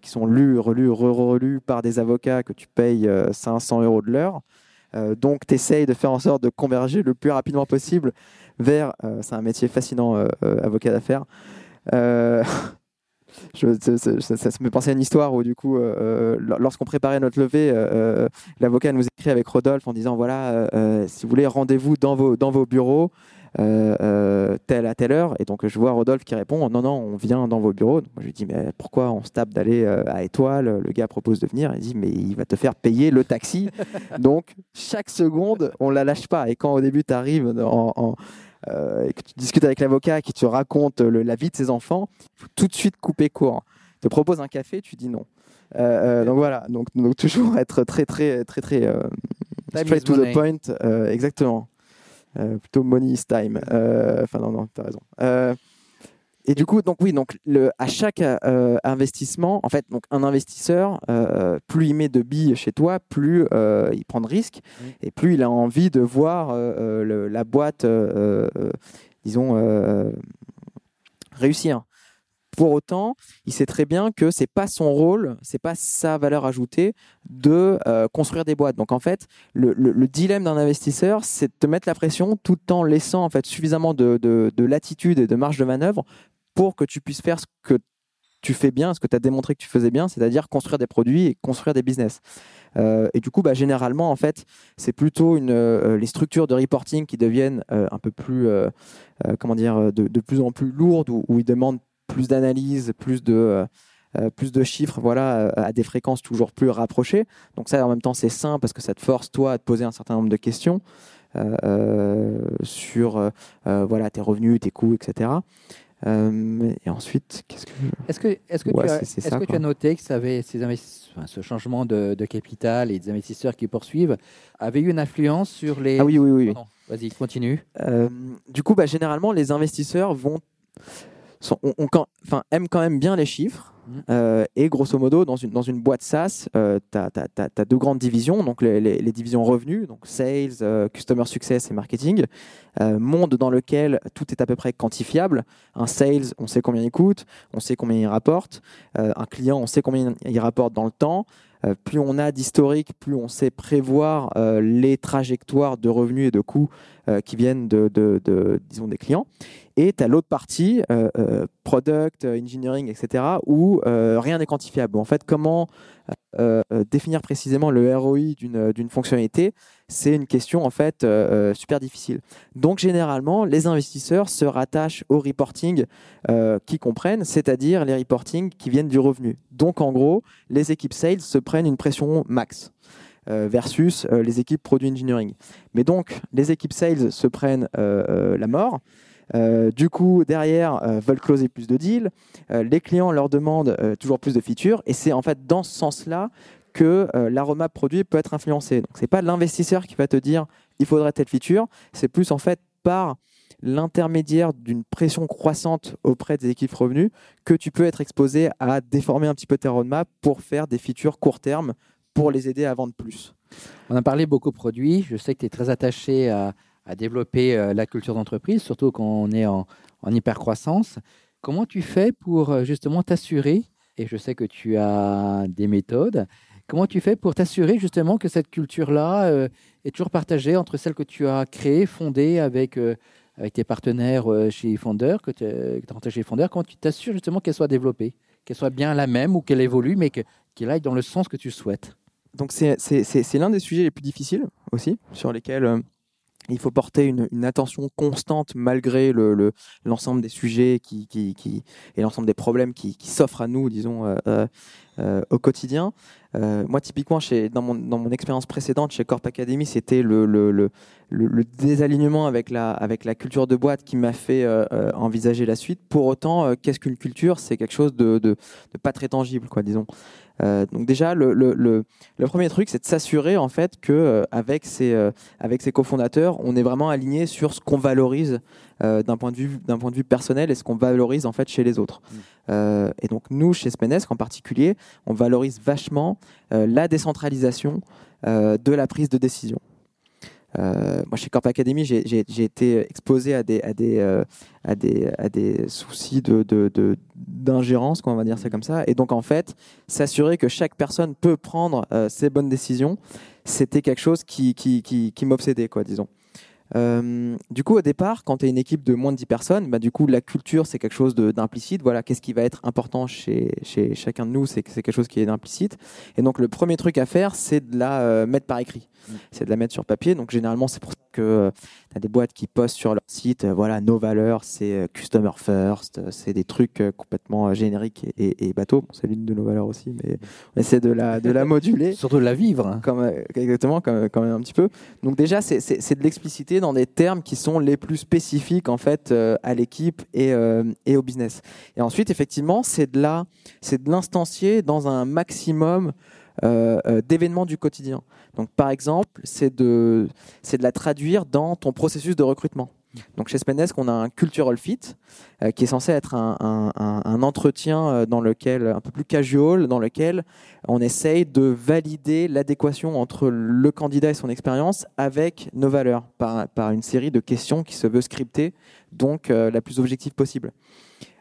S1: qui sont lus, relus, re-relus par des avocats que tu payes 500 euros de l'heure. Donc, tu essayes de faire en sorte de converger le plus rapidement possible vers, euh, c'est un métier fascinant, euh, euh, avocat d'affaires. *laughs* Je, ça, ça, me pensait à une histoire où du coup, lorsqu'on préparait notre levée, l'avocat nous écrit avec Rodolphe en disant voilà, si vous voulez, rendez-vous dans vos bureaux. Telle à telle heure. Et donc, je vois Rodolphe qui répond Non, non, on vient dans vos bureaux. Donc, moi, je lui dis Mais pourquoi on se tape d'aller à Étoile? Le gars propose de venir. Il dit Mais il va te faire payer le taxi. *laughs* donc, chaque seconde, on la lâche pas. Et quand au début, tu arrives en, en euh, et que tu discutes avec l'avocat qui te raconte la vie de ses enfants, il faut tout de suite couper court. Il te propose un café, tu dis non. Euh, euh, donc voilà, donc, donc toujours être très très très très euh,
S3: Time
S1: straight to the point, euh, exactement. Euh, plutôt money is time. Euh, Enfin non non, t'as raison. Euh, et du coup, donc oui, donc le, à chaque euh, investissement, en fait, donc un investisseur, euh, plus il met de billes chez toi, plus euh, il prend de risques
S3: Oui.
S1: et plus il a envie de voir le- la boîte, disons, réussir. Pour autant, il sait très bien que c'est pas son rôle, c'est pas sa valeur ajoutée de euh, construire des boîtes. Donc en fait, le, le- le dilemme d'un investisseur, c'est de te mettre la pression tout en laissant en fait suffisamment de, de- de latitude et de marge de manœuvre pour que tu puisses faire ce que tu fais bien, ce que tu as démontré que tu faisais bien, c'est-à-dire construire des produits et construire des business. Euh, et du coup, bah, généralement, en fait, c'est plutôt euh, les structures de reporting qui deviennent un peu plus, comment dire, de, plus en plus lourdes, où ils demandent plus d'analyse, plus de, euh, euh, plus de chiffres, voilà, euh, à des fréquences toujours plus rapprochées. Donc ça, en même temps, c'est sain parce que ça te force toi à te poser un certain nombre de questions sur, voilà, tes revenus, tes coûts, etc. Euh, et ensuite, qu'est-ce que
S3: Est-ce que, est-ce que,
S1: Ouais,
S3: tu, as,
S1: ça,
S3: que tu noté que ça avait, ces enfin, ce changement de, de capital et des investisseurs qui poursuivent avait eu une influence sur les.
S1: Ah oui, oui, oui.
S3: Vas-y, continue.
S1: Euh, du coup, bah, généralement, les investisseurs vont, sont- quand- enfin, aiment quand même bien les chiffres. Euh, et grosso modo, dans une, dans une boîte SaaS, tu as, deux grandes divisions. Donc, les, les- les divisions revenus, donc sales, euh, customer success et marketing. Euh, monde dans lequel tout est à peu près quantifiable. Un sales, on sait combien il coûte, on sait combien il rapporte. Euh, un client, on sait combien il rapporte dans le temps. Euh, plus on a d'historique, plus on sait prévoir euh, les trajectoires de revenus et de coûts euh, qui viennent de, disons, des clients. Et tu as l'autre partie, euh, euh, product, engineering, etc., où rien n'est quantifiable. En fait, comment définir précisément le ROI d'une fonctionnalité, c'est une question en fait super difficile. Donc généralement, les investisseurs se rattachent au reporting qu'ils comprennent, c'est-à-dire les reporting qui viennent du revenu. Donc en gros, les équipes sales se prennent une pression max versus euh, les équipes produit engineering. Mais donc, les équipes sales se prennent euh, euh, la mort. Euh, du coup, derrière, euh, veulent closer plus de deals. Euh, les clients leur demandent euh, toujours plus de features. Et c'est en fait dans ce sens-là que euh, la roadmap produit peut être influencée. Donc, c'est pas l'investisseur qui va te dire il faudrait telle feature. C'est plus en fait par l'intermédiaire d'une pression croissante auprès des équipes revenus que tu peux être exposé à déformer un petit peu tes roadmaps pour faire des features court terme pour les aider à vendre plus.
S3: On a parlé beaucoup produits. Je sais que tu es très attaché à, développer euh, la culture d'entreprise, surtout quand on est en, en hyper-croissance. Comment tu fais pour euh, justement t'assurer, et je sais que tu as des méthodes, comment tu fais pour t'assurer justement que cette culture-là euh, est toujours partagée entre celle que tu as créée, fondée avec, avec tes partenaires chez Founder, que tu as chez comment tu t'assures justement qu'elle soit développée, qu'elle soit bien la même ou qu'elle évolue, mais que- qu'elle aille dans le sens que tu souhaites?
S1: Donc c'est- l'un des sujets les plus difficiles aussi, sur lesquels euh, il faut porter une, attention constante malgré le- le- l'ensemble des sujets qui, qui- et l'ensemble des problèmes qui, s'offrent à nous, disons, euh, euh, au quotidien. Moi, typiquement, chez, dans, mon, dans mon expérience précédente chez Corp Academy, c'était le, le, désalignement avec la, avec la culture de boîte qui m'a fait envisager la suite. Pour autant, qu'est-ce qu'une culture? C'est quelque chose de, de- de pas très tangible, quoi, disons. Euh, donc déjà, le, le, le- le premier truc, c'est de s'assurer en fait que euh, avec ses, euh, avec ses cofondateurs, on est vraiment aligné sur ce qu'on valorise d'un point de vue d'un point de vue personnel et ce qu'on valorise en fait chez les autres. Euh, et donc nous, chez Spendesk en particulier, on valorise vachement la décentralisation de la prise de décision. Euh, moi, chez Corp Academy, j'ai été exposé à des, à des, euh, à des, à des soucis de, de- de- d'ingérence, quoi, on va dire ça comme ça. Et donc, en fait, s'assurer que chaque personne peut prendre euh, ses bonnes décisions, c'était quelque chose qui, qui, qui, qui m'obsédait, quoi, disons. Euh, du coup, au départ, quand tu es une équipe de moins de 10 personnes, bah, du coup, la culture, c'est quelque chose d'implicite. Voilà, qu'est-ce qui va être important chez, chez chacun de nous, c'est que c'est quelque chose qui est implicite. Et donc, le premier truc à faire, c'est de la euh, mettre par écrit.
S3: Mm.
S1: C'est de la mettre sur papier. Donc, généralement, c'est pour ça que tu as des boîtes qui postent sur leur site, voilà, nos valeurs, c'est customer first, c'est des trucs complètement génériques et, et, bateaux. c'est l'une de nos valeurs aussi, mais on essaie de la, de la *laughs* moduler.
S3: Surtout de la vivre. Hein.
S1: Comme, exactement, quand, quand, même un petit peu. Donc déjà, c'est de l'expliciter dans des termes qui sont les plus spécifiques en fait à l'équipe et, et au business. Et ensuite, effectivement, c'est de la, c'est de l'instancier dans un maximum euh, euh, d'événements du quotidien. Donc, par exemple, c'est de, de la traduire dans ton processus de recrutement. Donc chez Spendesk, on a un cultural fit euh, qui est censé être un, un, entretien dans lequel un peu plus casual, dans lequel on essaye de valider l'adéquation entre le candidat et son expérience avec nos valeurs par, par une série de questions qui se veut scripter, donc la plus objective possible.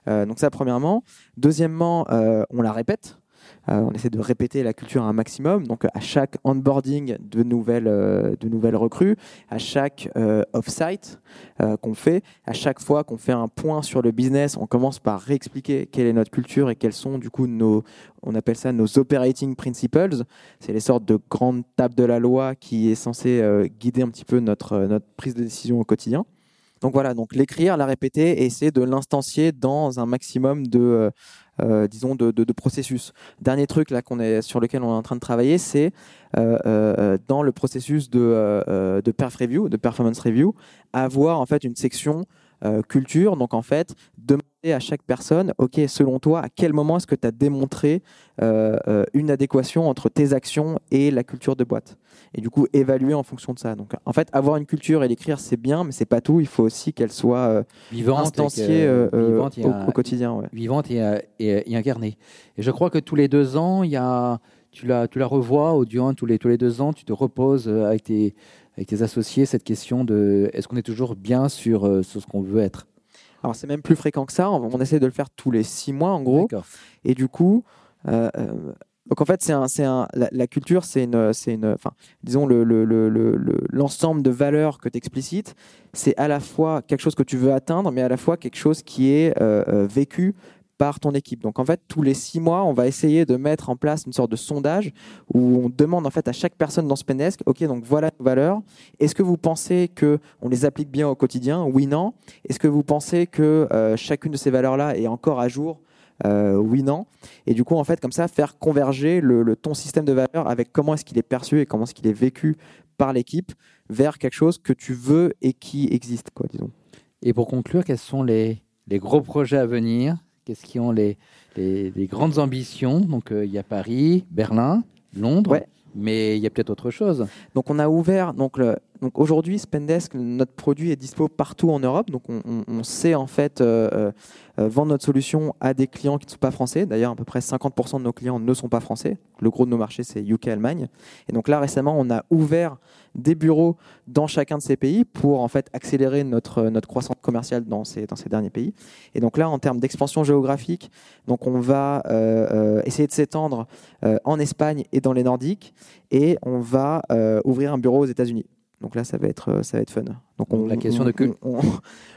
S1: donc ça premièrement. Deuxièmement, on la répète. Euh, on essaie de répéter la culture un maximum. Donc à chaque onboarding de nouvelles, euh, de nouvelles recrues, à chaque euh, off-site qu'on fait, à chaque fois qu'on fait un point sur le business, on commence par réexpliquer quelle est notre culture et quelles sont du coup nos, on appelle ça nos operating principles. C'est les sortes de grandes tables de la loi qui est censé guider un petit peu notre, notre prise de décision au quotidien. Donc voilà, donc l'écrire, la répéter et essayer de l'instancier dans un maximum de, euh, disons, de, processus. Dernier truc là qu'on est sur lequel on est en train de travailler, c'est euh, euh, dans le processus de, de perf review, de performance review, avoir en fait une section culture. Donc en fait, demander à chaque personne, ok, selon toi, à quel moment est-ce que tu as démontré une adéquation entre tes actions et la culture de boîte? Et du coup, évaluer en fonction de ça. Donc en fait, avoir une culture et l'écrire, c'est bien, mais c'est pas tout. Il faut aussi qu'elle soit vivante, instanciée au, quotidien.
S3: Vivante et, et, incarnée. Et je crois que tous les deux ans, il y a, tu la, tu la revois, Audion, tous les, tous les deux ans, tu te reposes avec tes avec tes associés cette question de est-ce qu'on est toujours bien sur, euh, ce qu'on veut être?
S1: Alors c'est même plus fréquent que ça. On, essaie de le faire tous les six mois en gros. Et du coup, euh, euh, donc en fait c'est un, un, la, culture c'est une, une, enfin disons le, le, le, l'ensemble de valeurs que tu explicites, c'est à la fois quelque chose que tu veux atteindre, mais à la fois quelque chose qui est vécu par ton équipe. Donc en fait, tous les six mois, on va essayer de mettre en place une sorte de sondage où on demande en fait à chaque personne dans Spendesk, ok, donc voilà nos valeurs. Est-ce que vous pensez que on les applique bien au quotidien? Oui, non. Est-ce que vous pensez que euh, chacune de ces valeurs-là est encore à jour? Euh, oui, non. Et du coup, en fait, comme ça, faire converger le, ton système de valeurs avec comment est-ce qu'il est perçu et comment est-ce qu'il est vécu par l'équipe vers quelque chose que tu veux et qui existe, quoi, disons.
S3: Et pour conclure, quels sont les, les gros projets à venir Qu'est-ce qui ont les, les, grandes ambitions Donc, euh, il y a Paris, Berlin, Londres, mais il y a peut-être autre chose.
S1: Donc, on a ouvert. Donc, aujourd'hui, Spendesk, notre produit est dispo partout en Europe. Donc, on, sait en fait euh, euh, vendre notre solution à des clients qui ne sont pas français. D'ailleurs, à peu près 50% de nos clients ne sont pas français. Le gros de nos marchés, c'est UK, Allemagne. Et donc là, récemment, on a ouvert des bureaux dans chacun de ces pays pour en fait accélérer notre, croissance commerciale dans ces, derniers pays. Et donc là, en termes d'expansion géographique, donc on va euh, euh, essayer de s'étendre en Espagne et dans les Nordiques et on va ouvrir un bureau aux États-Unis. Donc là, ça va être, ça va être fun.
S3: Donc on, la question de *laughs*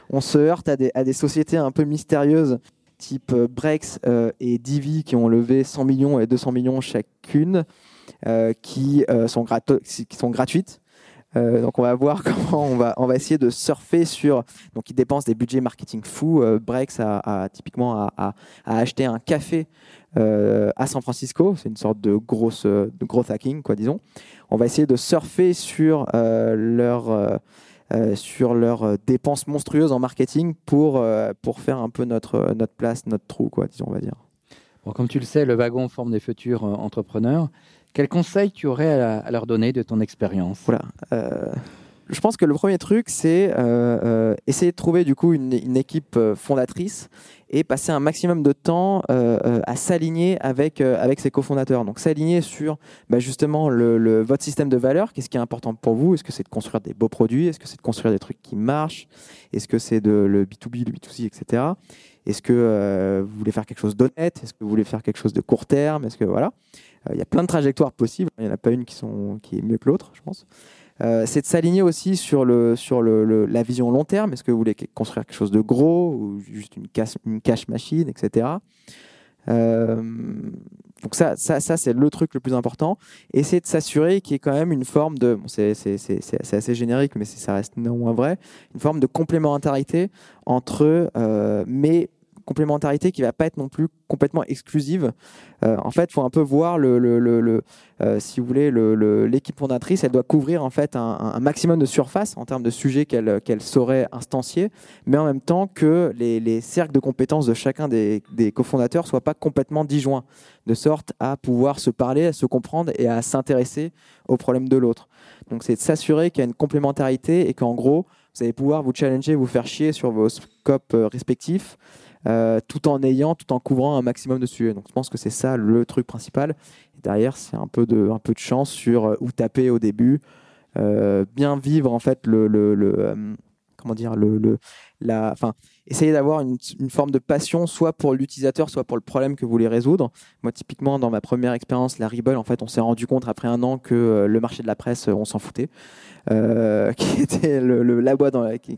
S1: on, se heurte à des, à des, sociétés un peu mystérieuses, type euh, Brex euh, et Divi, qui ont levé 100 millions et 200 millions chacune, euh, qui, sont qui sont gratuites. donc on va voir *laughs* comment on va, on va essayer de surfer sur. Donc ils dépensent des budgets marketing fous. Brex a, typiquement a, acheté un café à San Francisco. C'est une sorte de grosse de gros hacking, quoi, disons on va essayer de surfer sur euh, leur euh, euh, sur leurs dépenses monstrueuses en marketing pour, pour faire un peu notre, notre place, notre trou, quoi, disons, on va dire.
S3: Bon, comme tu le sais, le wagon forme des futurs entrepreneurs. Quels conseils tu aurais à, leur donner de ton expérience?
S1: Voilà je pense que le premier truc, c'est euh, euh, essayer de trouver du coup une, équipe euh, fondatrice et passer un maximum de temps à s'aligner avec, avec ses cofondateurs. Donc s'aligner sur bah, justement votre système de valeurs, qu'est-ce qui est important pour vous? Est-ce que c'est de construire des beaux produits? Est-ce que c'est de construire des trucs qui marchent? Est-ce que c'est de le B2B, le B2C, etc. Est-ce que vous voulez faire quelque chose d'honnête? Est-ce que vous voulez faire quelque chose de court terme? Est-ce que voilà Il y a plein de trajectoires possibles. Il n'y en a pas une qui, sont, qui est mieux que l'autre, je pense. Euh, c'est de s'aligner aussi sur, le, sur le, la vision long terme. Est-ce que vous voulez construire quelque chose de gros ou juste une cash, une cash machine, etc. donc ça, ça, ça c'est le truc le plus important. Essayer de s'assurer qu'il y ait quand même une forme de, bon, c'est assez générique, mais ça reste néanmoins vrai, une forme de complémentarité entre euh, mes complémentarité qui va pas être non plus complètement exclusive. Euh, en fait, il faut un peu voir le, euh, si vous voulez, l'équipe fondatrice, elle doit couvrir en fait un, maximum de surface en termes de sujets qu'elle saurait instancier, mais en même temps que les, les cercles de compétences de chacun des, des cofondateurs soient pas complètement disjoints, de sorte à pouvoir se parler, à se comprendre et à s'intéresser aux problèmes de l'autre. Donc, c'est de s'assurer qu'il y a une complémentarité et qu'en gros, vous allez pouvoir vous challenger, vous faire chier sur vos scopes euh, respectifs. Euh, tout en ayant, tout en couvrant un maximum de sujets. Donc je pense que c'est ça le truc principal. Et derrière, c'est un peu de, un peu de chance sur euh, où taper au début, euh, bien vivre en fait le, le, comment dire le, le la, enfin essayer d'avoir une, forme de passion, soit pour l'utilisateur, soit pour le problème que vous voulez résoudre. Moi, typiquement, dans ma première expérience, la Ribble, en fait, on s'est rendu compte après un an que le marché de la presse, on s'en foutait. Euh, *laughs* qui était le, la boîte dans la, qui,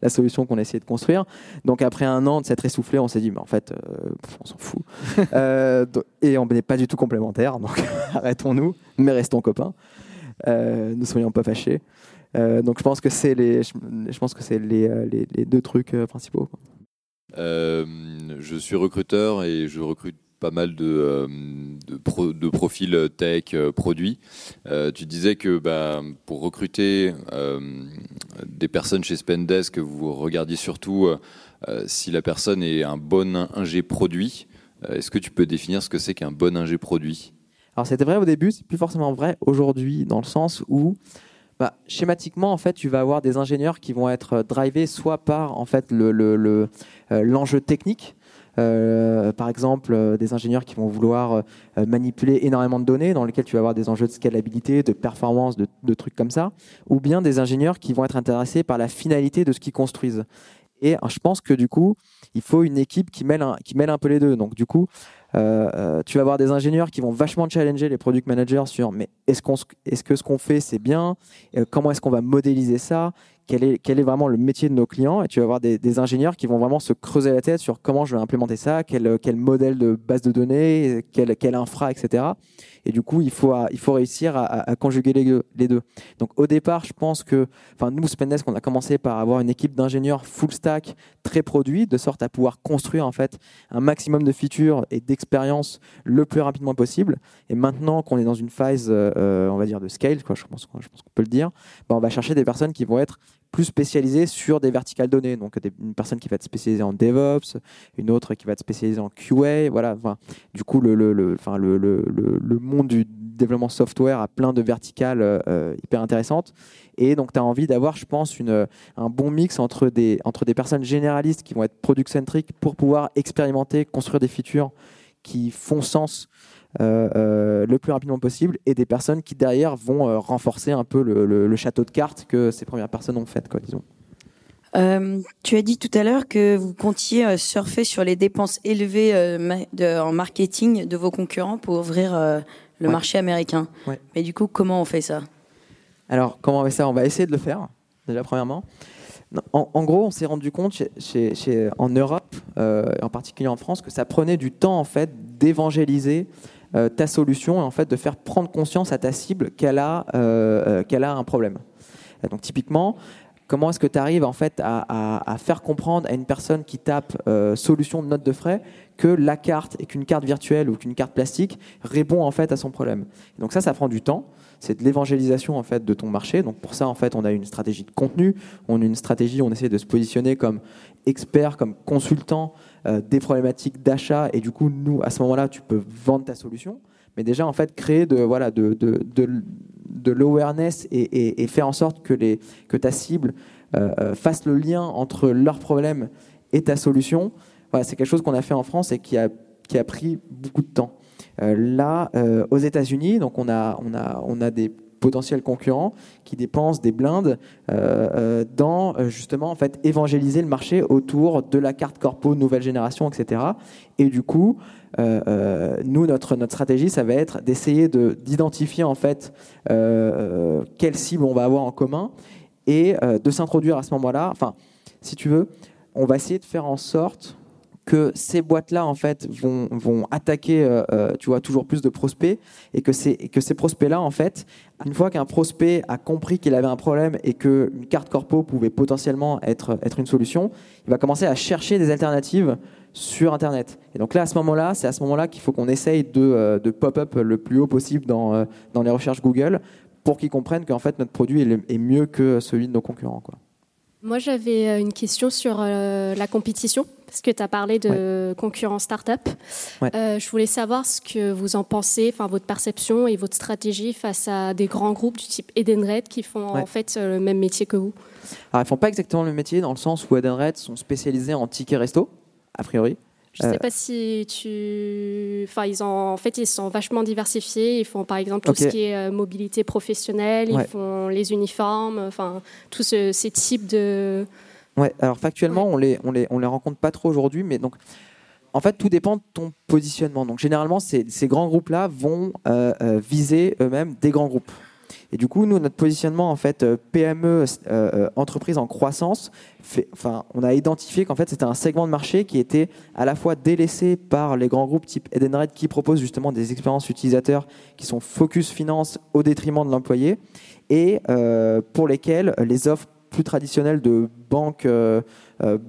S1: la solution qu'on essayait de construire. Donc après un an de s'être essoufflé, on s'est dit, mais en fait, euh, on s'en fout. *laughs* Euh, et on n'est pas du tout complémentaires, donc *laughs* arrêtons-nous, mais restons copains. ne soyons pas fâchés. Donc je pense que c'est les, je, pense que c'est les, les, les, deux trucs principaux.
S4: je suis recruteur et je recrute pas mal de, euh, de, profils tech, euh, produits. Euh, tu disais que bah, pour recruter des personnes chez Spendesk, vous regardiez surtout si la personne est un bon ingé produit. Est-ce que tu peux définir ce que c'est qu'un bon ingé produit?
S1: Alors c'était vrai au début, c'est plus forcément vrai aujourd'hui, dans le sens où bah, schématiquement, en fait, tu vas avoir des ingénieurs qui vont être drivés soit par en fait le, l'enjeu technique, euh, par exemple, euh, des ingénieurs qui vont vouloir euh, manipuler énormément de données, dans lesquels tu vas avoir des enjeux de scalabilité, de performance, de, trucs comme ça, ou bien des ingénieurs qui vont être intéressés par la finalité de ce qu'ils construisent. Et je pense que du coup, il faut une équipe qui mêle un, qui mêle un peu les deux. Donc du coup, tu vas avoir des ingénieurs qui vont vachement challenger les product managers sur mais est-ce, qu'on, est-ce que ce qu'on fait c'est bien? Comment est-ce qu'on va modéliser ça? Quel est, quel est vraiment le métier de nos clients? Et tu vas avoir des, ingénieurs qui vont vraiment se creuser la tête sur comment je vais implémenter ça, quel, quel modèle de base de données, quel, quel infra, etc. Et du coup, il faut, il faut réussir à, conjuguer les deux, Donc au départ, je pense que, enfin nous, Spendesk, on a commencé par avoir une équipe d'ingénieurs full stack très produit, de sorte à pouvoir construire en fait un maximum de features et d'expériences le plus rapidement possible. Et maintenant qu'on est dans une phase, euh, on va dire, de scale, quoi, je pense, qu'on peut le dire, ben, on va chercher des personnes qui vont être plus spécialisées sur des verticales données. Donc une personne qui va être spécialisée en DevOps, une autre qui va être spécialisée en QA. Voilà. Enfin, du coup, le, le, le, enfin, le, le, monde du développement software a plein de verticales euh, hyper intéressantes. Et donc, tu as envie d'avoir, je pense, une, un bon mix entre des, entre des personnes généralistes qui vont être product-centriques pour pouvoir expérimenter, construire des features qui font sens le plus rapidement possible et des personnes qui derrière vont renforcer un peu le, le, château de cartes que ces premières personnes ont fait, quoi, disons.
S5: tu as dit tout à l'heure que vous comptiez surfer sur les dépenses élevées de, en marketing de vos concurrents pour ouvrir le marché américain. Mais du coup, comment on fait ça?
S1: Alors, comment on fait ça? On va essayer de le faire, déjà premièrement. En, gros, on s'est rendu compte chez, en Europe, euh, en particulier en France, que ça prenait du temps en fait d'évangéliser euh, ta solution et en fait de faire prendre conscience à ta cible qu'elle a, euh, qu'elle a un problème. Donc typiquement, comment est-ce que tu arrives en fait à, faire comprendre à une personne qui tape solution de note de frais que la carte et qu'une carte virtuelle ou qu'une carte plastique répond en fait à son problème? donc ça, ça prend du temps. C'est de l'évangélisation en fait de ton marché. Donc pour ça, en fait, on a une stratégie de contenu, on a une stratégie, on essaie de se positionner comme expert, comme consultant euh, des problématiques d'achat. Et du coup, nous, à ce moment-là, tu peux vendre ta solution. Mais déjà, en fait, créer de voilà de, de, de, l'awareness et, et, faire en sorte que, les, que ta cible euh, euh, fasse le lien entre leur problème et ta solution c'est quelque chose qu'on a fait en France et qui a, qui a pris beaucoup de temps. Là, aux États-Unis, donc on a, on, a, on a des potentiels concurrents qui dépensent des blindes euh, dans justement en fait évangéliser le marché autour de la carte corpo nouvelle génération, etc. Et du coup, nous notre notre stratégie, ça va être d'essayer de d'identifier en fait quelle cible on va avoir en commun et de s'introduire à ce moment-là. Enfin, si tu veux, on va essayer de faire en sorte que ces boîtes-là en fait vont, attaquer euh, euh, tu vois toujours plus de prospects et que ces prospects-là en fait une fois qu'un prospect a compris qu'il avait un problème et que une carte corpo pouvait potentiellement être une solution, il va commencer à chercher des alternatives sur internet. Et donc là à ce moment-là, c'est à ce moment-là qu'il faut qu'on essaye de, euh, pop-up le plus haut possible dans les recherches Google pour qu'ils comprennent qu'en fait notre produit est, mieux que celui de nos concurrents.
S6: Moi, j'avais euh, une question sur euh, la compétition, parce que tu as parlé de concurrence start-up. Euh, je voulais savoir ce que vous en pensez, enfin votre perception et votre stratégie face à des grands groupes du type Edenred qui font en fait le même métier que vous.
S1: Alors, ils font pas exactement le métier dans le sens où Edenred sont spécialisés en tickets resto, a priori.
S6: Je ne sais euh, pas si tu. Enfin, ils ont... en fait, ils sont vachement diversifiés. Ils font par exemple tout ce qui est euh, mobilité professionnelle, ils font les uniformes, enfin, tous ces types de.
S1: Ouais, alors factuellement, on les, on les, on les rencontre pas trop aujourd'hui, mais donc. En fait, tout dépend de ton positionnement. Donc, généralement, ces, ces grands groupes-là vont euh, viser eux-mêmes des grands groupes. Et du coup, nous, notre positionnement en fait euh, PME, euh, euh, entreprise en croissance, enfin, on a identifié qu'en fait c'était un segment de marché qui était à la fois délaissé par les grands groupes type Edenred qui proposent justement des expériences utilisateurs qui sont focus finance au détriment de l'employé et pour lesquels les offres plus traditionnelles de banques,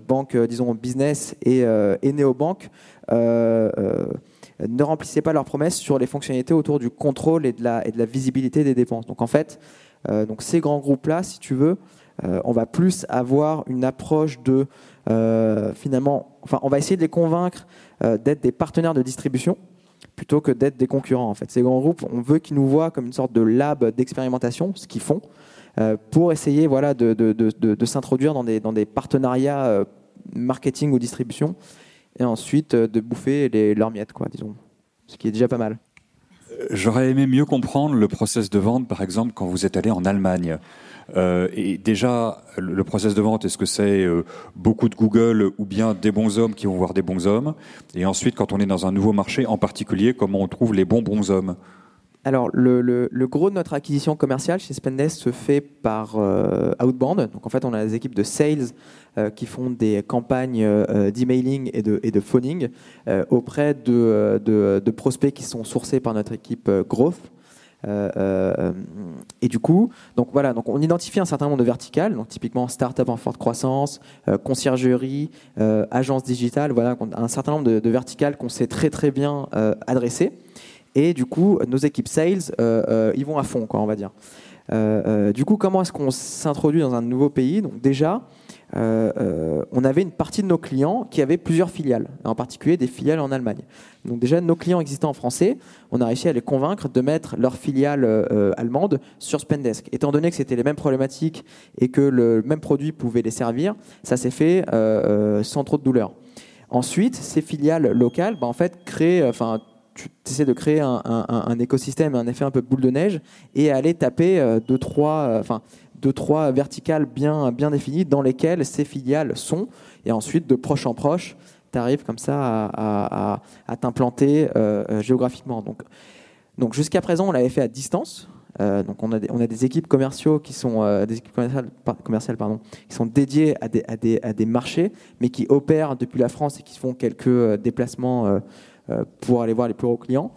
S1: banques disons business et, et néobanques ne remplissaient pas leurs promesses sur les fonctionnalités autour du contrôle et de la, visibilité des dépenses. Donc en fait, euh, donc ces grands groupes-là, si tu veux, euh, on va plus avoir une approche de euh, finalement, enfin, on va essayer de les convaincre d'être des partenaires de distribution plutôt que d'être des concurrents. En fait, ces grands groupes, on veut qu'ils nous voient comme une sorte de lab d'expérimentation, ce qu'ils font, pour essayer voilà de, s'introduire dans des partenariats marketing ou distribution et ensuite euh, de bouffer les, leurs miettes, quoi, disons. Ce qui est déjà pas mal.
S7: Euh, j'aurais aimé mieux comprendre le process de vente, par exemple, quand vous êtes allé en Allemagne. Euh, et déjà, le process de vente, est-ce que c'est beaucoup de Google ou bien des bons hommes qui vont voir des bons hommes? Et ensuite, quand on est dans un nouveau marché, en particulier, comment on trouve les bons bons hommes?
S1: Alors, le, gros de notre acquisition commerciale chez Spendesk se fait par outbound. Donc, en fait, on a des équipes de sales euh, qui font des campagnes euh, d'emailing et de, phoning euh, auprès de, prospects qui sont sourcés par notre équipe growth. et du coup, donc on identifie un certain nombre de verticales, donc typiquement start-up en forte croissance, conciergerie, agence digitale, voilà, un certain nombre de verticales qu'on sait très très bien adresser. Et du coup, nos équipes sales, ils vont à fond, quoi, on va dire. du coup, comment est-ce qu'on s'introduit dans un nouveau pays? Donc déjà, euh, euh, on avait une partie de nos clients qui avaient plusieurs filiales, en particulier des filiales en Allemagne. Donc déjà, nos clients existants en français, on a réussi à les convaincre de mettre leur filiale euh, allemande sur Spendesk. Étant donné que c'était les mêmes problématiques et que le même produit pouvait les servir, ça s'est fait sans trop de douleur. Ensuite, ces filiales locales, bah, en fait, créent, tu essaies de créer un, écosystème, un effet un peu boule de neige, et aller taper deux, trois, enfin, deux, trois verticales bien, bien définies dans lesquelles ces filiales sont. Et ensuite, de proche en proche, tu arrives comme ça à, t'implanter euh, euh, géographiquement. Donc, jusqu'à présent, on l'avait fait à distance. Euh, donc on a, des, on a des équipes commerciaux qui sont des équipes commerciales, pardon, qui sont dédiées à des, à, des, à des, marchés, mais qui opèrent depuis la France et qui font quelques déplacements pour aller voir les plus gros clients.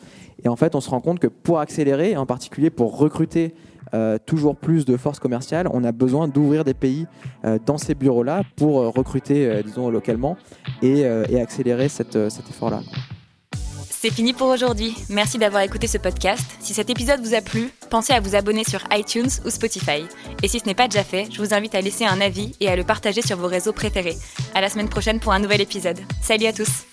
S1: Et en fait, on se rend compte que pour accélérer, en particulier pour recruter euh, toujours plus de forces commerciales, on a besoin d'ouvrir des pays euh, dans ces bureaux-là pour euh, recruter, disons, localement et, accélérer cet effort-là.
S2: C'est fini pour aujourd'hui. Merci d'avoir écouté ce podcast. Si cet épisode vous a plu, pensez à vous abonner sur iTunes ou Spotify. Et si ce n'est pas déjà fait, je vous invite à laisser un avis et à le partager sur vos réseaux préférés. À la semaine prochaine pour un nouvel épisode. Salut à tous!